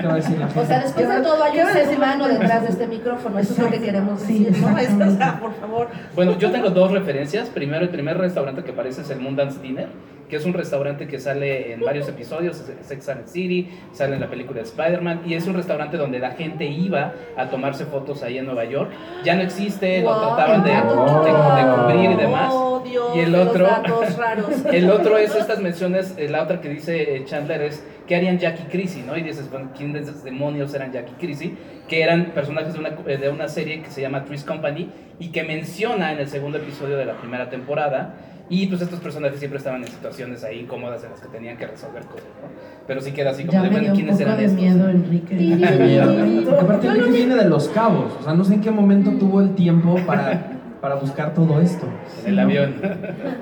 ¿Qué va a decir la gente? O sea, después de todo hay ¿Qué un ser humano detrás de este micrófono. Eso es lo que queremos decir, ¿no? o sea, por favor. Bueno, yo tengo dos referencias. Primero, el primer restaurante que aparece es el Moondance Dinner, que es un restaurante que sale en varios episodios, Sex and the City, sale en la película de Spider-Man, y es un restaurante donde la gente iba a tomarse fotos ahí en Nueva York. Ya no existe, lo Wow, trataban de, de- de cubrir y demás. Oh, Dios, Y el los otro- datos raros. El otro es estas menciones, eh, la otra que dice eh, Chandler es que harían Jackie Chrissy, ¿no? Y dices, bueno, ¿quién de esos demonios eran Jackie Chrissy? Que eran personajes de una, eh, de una serie que se llama Three's Company y que menciona en el segundo episodio de la primera temporada. Y pues estos personajes siempre estaban en situaciones ahí incómodas en las que tenían que resolver cosas, ¿no? Pero sí queda así como Ya de, bueno, ¿quiénes eran de estos? miedo, Enrique. Porque aparte Enrique viene de Los Cabos. O sea, no sé en qué momento tuvo el tiempo para, para buscar todo esto. En el avión.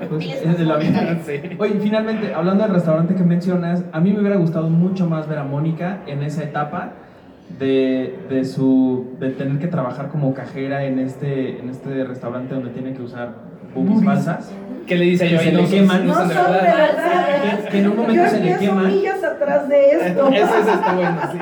Pues, es del avión. sí. Oye, finalmente, hablando del restaurante que mencionas, a mí me hubiera gustado mucho más ver a Mónica en esa etapa de, de su de tener que trabajar como cajera en este, en este restaurante donde tiene que usar boobies falsas. ¿Qué le dice Que yo? se Ay, le no, queman. no No son de verdad. verdad. Que en un momento Yo se le empiezo quema. millas atrás de esto. Ese es está bueno, sí.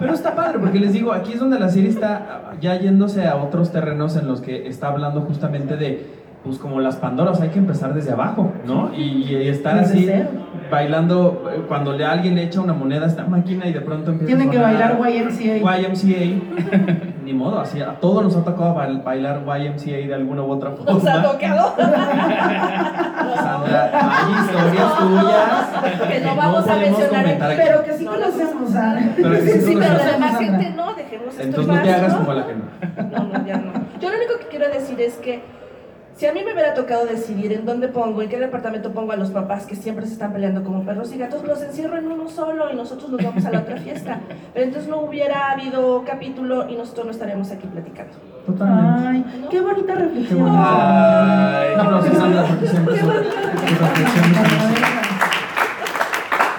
Pero está padre, porque les digo, aquí es donde la serie está ya yéndose a otros terrenos en los que está hablando justamente de, pues como las Pandoras, hay que empezar desde abajo, ¿no? Y, y estar Desde así, cero. bailando, eh, cuando le, alguien le echa una moneda a esta máquina y de pronto empieza Tienen a que sonar bailar YMCA. YMCA. Ni modo, así, a todos nos ha tocado bail- bailar YMCA de alguna u otra forma. Nos ha tocado. Sandra, hay historias tuyas Que no vamos a mencionar. Pero que sí No, conocemos a. Pero que sí Sí, pero la demás gente no, dejemos esto en Entonces no te hagas ¿no? como la que no. No, no, ya no. Yo lo único que quiero decir es que si a mí me hubiera tocado decidir en dónde pongo, en qué departamento pongo a los papás que siempre se están peleando como perros y gatos, los encierro en uno solo y nosotros nos vamos a la otra fiesta. Pero entonces no hubiera habido capítulo y nosotros no estaríamos aquí platicando. Totalmente. Ay, qué bonita Qué reflexión. Ay. Un aplauso, Sandra, porque siempre.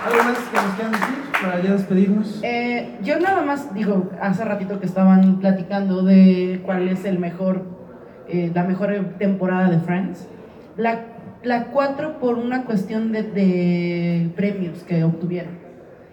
¿Algo más que nos quieran decir para ya despedirnos? Eh, yo nada más digo, hace ratito que estaban platicando de cuál es el mejor, eh, la mejor temporada de Friends. La, la 4 por una cuestión de, de premios que obtuvieron.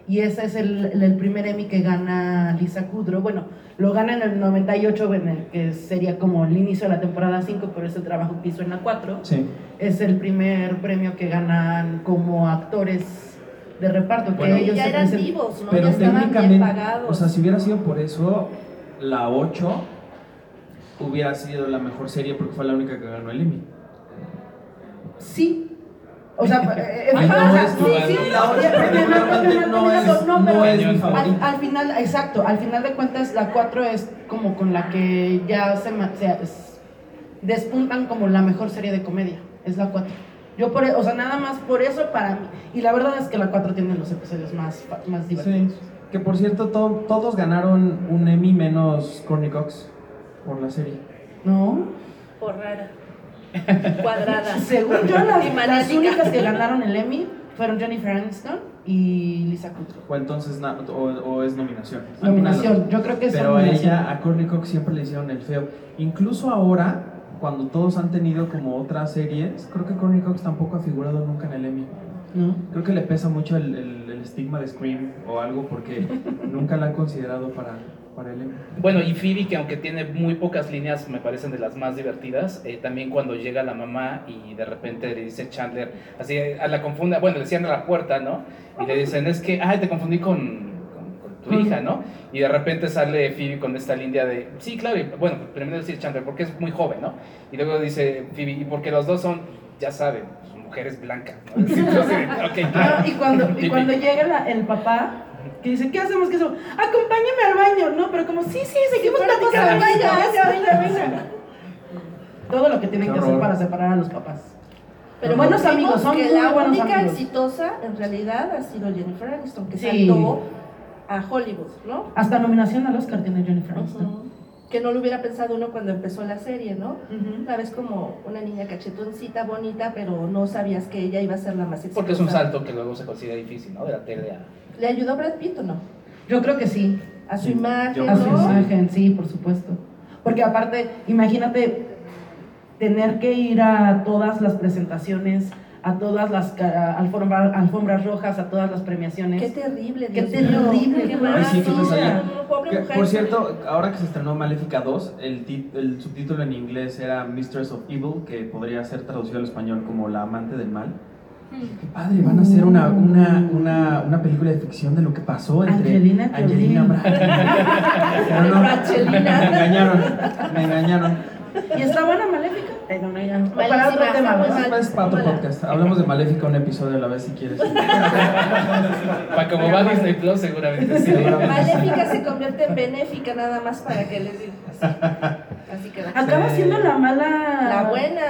Y ese es el, el primer Emmy que gana Lisa Kudrow. Bueno, lo gana en el 98, en el que sería como el inicio de la temporada 5, pero es el trabajo que hizo en la 4 Sí. es el primer premio que ganan como actores de reparto, que Bueno, ellos ya se eran vivos, ¿no? Pero ya estaban bien pagados. o sea, si hubiera sido por eso, la 8 hubiera sido la mejor serie porque fue la única que ganó el Emmy. Sí. O sea, es mi al, favorita. al final, exacto, al final de cuentas la 4 es como con la que ya se, se- es- despuntan como la mejor serie de comedia, es la 4. Yo por, e- o sea, nada más por eso para mí. Y la verdad es que la 4 tiene los episodios más, más divertidos. Sí. Que por cierto, to- todos ganaron un Emmy menos Courtney Cox por la serie. ¿No? Por rara. Cuadrada. Según yo, las, únicas que ganaron el Emmy fueron Jennifer Aniston y Lisa Kudrow. O entonces, na- o, o es nominación. Nominación, yo creo que es Pero a ella, a Courtney Cox siempre le hicieron el feo. Incluso ahora, cuando todos han tenido como otras series, creo que Courtney Cox tampoco ha figurado nunca en el Emmy. ¿No? Creo que le pesa mucho el, el- el estigma de Scream o algo porque nunca la han considerado para, para el. Bueno, y Phoebe, que aunque tiene muy pocas líneas, me parecen de las más divertidas, eh, también cuando llega la mamá y de repente le dice Chandler, así, a la confunde, bueno, le cierran la puerta, ¿no? Y le dicen, es que, ay, te confundí con, con- con tu hija, ¿no? Y de repente sale Phoebe con esta línea de, sí, claro, y, bueno, primero decir Chandler, porque es muy joven, ¿no? Y luego dice Phoebe, y porque los dos son, ya saben, mujeres blancas, ¿no? Claro. Ah, y cuando, y cuando llega la- el papá, que dice, ¿qué hacemos? ¿Qué hacemos? Acompáñame al baño, ¿no? Pero como, sí, sí, seguimos platicando, venga, venga. Todo lo que tienen que hacer para separar a los papás. Pero buenos amigos, son que muy la buenos única amigos. exitosa en realidad ha sido Jennifer Aniston, que Sí. saltó a Hollywood, ¿no? Hasta nominación al Oscar tiene Jennifer Aniston. Que no lo hubiera pensado uno cuando empezó la serie, ¿no? Ujú. La ves como una niña cachetoncita, bonita, pero no sabías que ella iba a ser la más exitosa. Porque es un salto que luego se considera difícil, ¿no? De la tele a... ¿Le ayudó Brad Pitt o no? Yo creo que sí. A su Sí, imagen, A su ¿no? imagen, sí, por supuesto. Porque aparte, imagínate tener que ir a todas las presentaciones, a todas las alfombra- alfombras rojas, a todas las premiaciones. Qué terrible, Qué Dios mío. terrible, Qué. Ay, sí, qué pesadilla. Que, por cierto, ahora que se estrenó Maléfica 2, el, tit- el subtítulo en inglés era Mistress of Evil, que podría ser traducido al español como La amante del mal. Qué padre, van a hacer una, una, una, una película de ficción de lo que pasó entre Angelina. Angelina. Pero no, me engañaron, me engañaron. ¿Y está buena Maléfica? Eh, no, no, ya. Para otro tema, mal. Es para otro podcast. Hablamos de Maléfica un episodio a la vez si quieres. Para como va Disney Plus, seguramente sí. Maléfica se convierte en benéfica nada más para que les diga. Así, así queda. Acaba Sí. siendo la mala. La buena.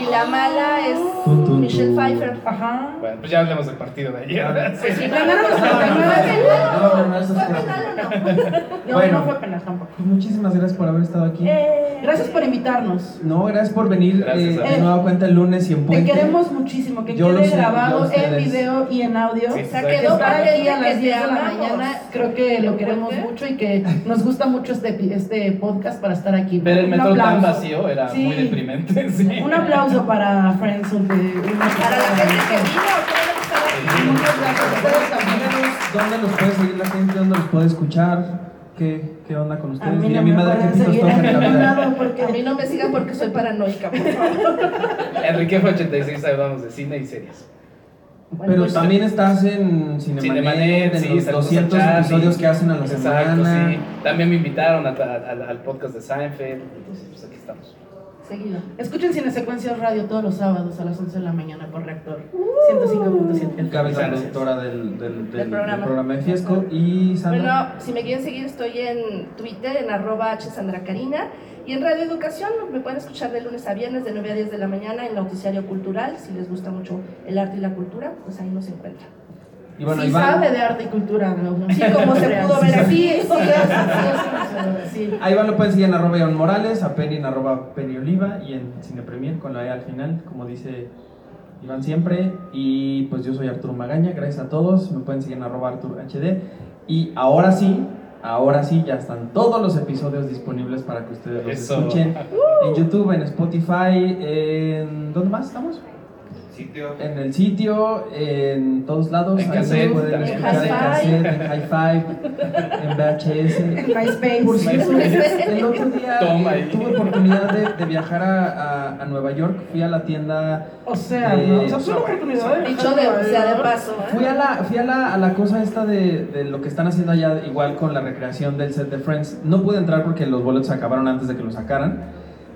Y la mala es Michelle. Pfeiffer. Ajá. Bueno, pues ya hablemos del partido de ayer. Pues sí, Ganaron los ¿Fue 49. penal? No, no, no, eso ¿Fue es- penal o no? No, Bueno. no fue penal tampoco. Pues muchísimas gracias por haber estado aquí. Eh, Gracias por invitarnos. No, gracias por venir Gracias eh, a de nueva cuenta el lunes y en Te Puente. queremos muchísimo, que Yo lo quede sé, grabado a en video y en audio. Sí, O sea, quedó para aquí a que las te 10 de la mañana, creo que lo ¿Qué queremos mucho y que nos gusta mucho este, este podcast para estar aquí. Ver el metro tan vacío era Sí. muy deprimente. Sí. Un aplauso para Friends of the Para la gente que vino. ¿Dónde los puede seguir la gente? ¿Dónde los puede escuchar? ¿Qué, qué onda con A ustedes? mí Dile no a mi me madre que tocan la vida. lado porque A mí no me sigan porque soy paranoica, por favor. Enrique fue 86 hablamos de cine y series. Bueno, Pero pues, también estás en Cinemanet, Cinemanet, en sí, los saludos a 200 Charlie. episodios que hacen a la Exacto, semana. sí. También me invitaron a- a- al- al podcast de Seinfeld. Entonces, pues aquí estamos. Seguido. Escuchen Cine Secuencias Radio todos los sábados a las 11 de la mañana por Reactor 105.7. Es la Gracias. productora del, del, del- programa. del programa de Fiesco. Y Sandra. Bueno, si me quieren seguir, estoy en Twitter, en arroba hsandracarina. Y en Radio Educación me pueden escuchar de lunes a viernes de 9 a 10 de la mañana en Noticiario Cultural. Si les gusta mucho el arte y la cultura, pues ahí nos encuentran. Y bueno, sí Iván. sabe de arte y cultura. ¿no? Sí, como se pudo ver aquí. Sí, sí, sí, sí, sí. A Iván lo pueden seguir en arroba Iván Morales, a Penny en arroba Penny Oliva y en Cine Premier con la E al final, como dice Iván siempre. Y pues yo soy Arturo Magaña, gracias a todos. Me pueden seguir en arroba Artur HD. Y ahora sí, ahora sí, ya están todos los episodios disponibles para que ustedes los Eso. escuchen. En YouTube, en Spotify, en... ¿Dónde más estamos? Sitio. En el sitio, en todos lados. En cassette, pueden escuchar en En cassette, en hi-fi, en VHS. MySpace. Por cierto, el otro día Toma eh, tuve oportunidad de, de viajar a, a- a Nueva York. Fui a la tienda. O sea, de- ¿no? O sea, fue una oportunidad de Dicho de, o sea, de paso, ¿eh? Fui a la, fui a la, a la cosa esta de, de lo que están haciendo allá, igual con la recreación del set de Friends. No pude entrar porque los boletos se acabaron antes de que lo sacaran,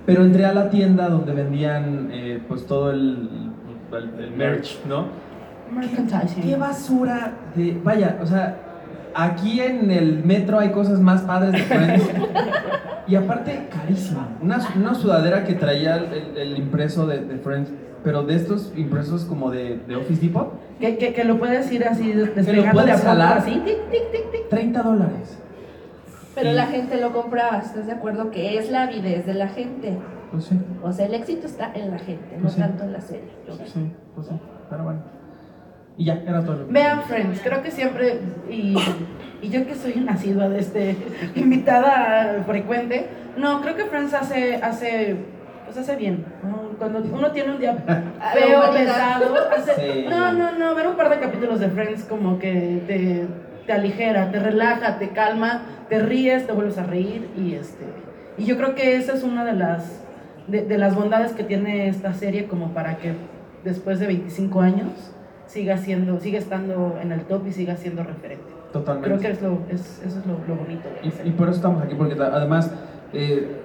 pero entré a la tienda donde vendían eh, pues todo el, el, el merch, ¿no? Merchandising. ¿Qué basura de... Vaya, o sea, aquí en el metro hay cosas más padres de Friends. y aparte, carísimo. Una, una sudadera que traía el, el impreso de, de Friends, pero de estos impresos como de, de Office Depot, Que, que, que lo puedes ir así despegando de a puedes poco, jalar. así, tic, tic, tic, tic. 30 dólares. Pero Y- la gente lo compraba, ¿estás de acuerdo? Que es la avidez de la gente. Pues sí, O sea, el éxito está en la gente, no Pues sí. tanto en la serie. yo creo. sí, pues sí, pero bueno. Y ya, era todo lo que Vean Friends, creo que siempre, y, y yo que soy una asidua de este, invitada frecuente, no, creo que Friends hace, hace, pues hace bien. Cuando uno tiene un día feo, pesado, hace, Sí. no, no, no, ver un par de capítulos de Friends como que te, te aligera, te relaja, te calma, te ríes, te vuelves a reír, y este, y yo creo que esa es una de las, de, de las bondades que tiene esta serie como para que después de 25 años siga siendo, siga estando en el top y siga siendo referente. Totalmente. Creo que es lo, es, eso es lo, lo bonito. Y, y por eso estamos aquí, porque además, eh,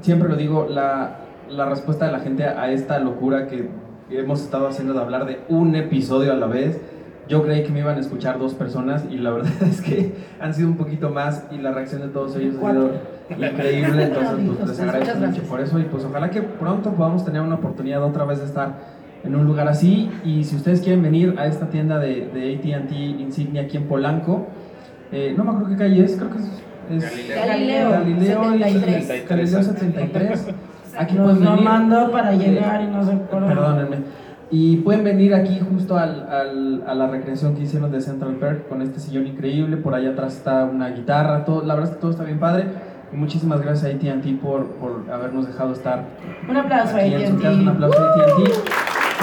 siempre lo digo, la, la respuesta de la gente a esta locura que hemos estado haciendo de hablar de un episodio a la vez, yo creí que me iban a escuchar dos personas y la verdad es que han sido un poquito más y la reacción de todos ellos ha sido increíble, entonces pues, les agradezco Muchas mucho por eso y pues ojalá que pronto podamos tener una oportunidad otra vez de estar en un lugar así y si ustedes quieren venir a esta tienda de, de AT&T Insignia aquí en Polanco, eh, no me acuerdo qué calle es, creo que es, es Galileo, Galileo y 73. Galileo 73. Aquí Nos lo mandó para llegar y no se acuerda. Perdónenme. Y pueden venir aquí justo al, al- a la recreación que hicieron de Central Perk con este sillón increíble. Por allá atrás está una guitarra. Todo, la verdad es que todo está bien padre. Y muchísimas gracias a AT&T por, por habernos dejado estar Un aplauso a aquí su casa. Un AT&T. aplauso a AT&T.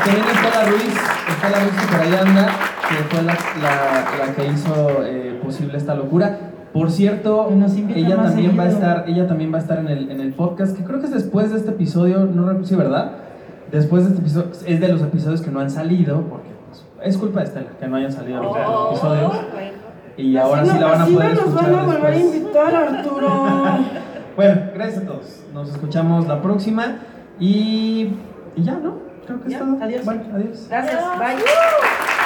También está la Ruiz, está la Ruiz que por allá anda, que fue la, la- la que hizo eh, posible esta locura. Por cierto, ella también va a estar, ella también va a estar en el, en el podcast, que creo que es después de este episodio, no recuerdo si verdad. Después de este episodio, es de los episodios que no han salido, porque pues, es culpa de Estela que no hayan salido los Oh, episodios. bueno. Y ahora sí no- la van a poder no nos escuchar van a volver a después. invitar, Arturo. Bueno, gracias a todos. Nos escuchamos la próxima y, y ya, ¿no? Creo que es todo. adiós. Bueno, adiós. Gracias, bye.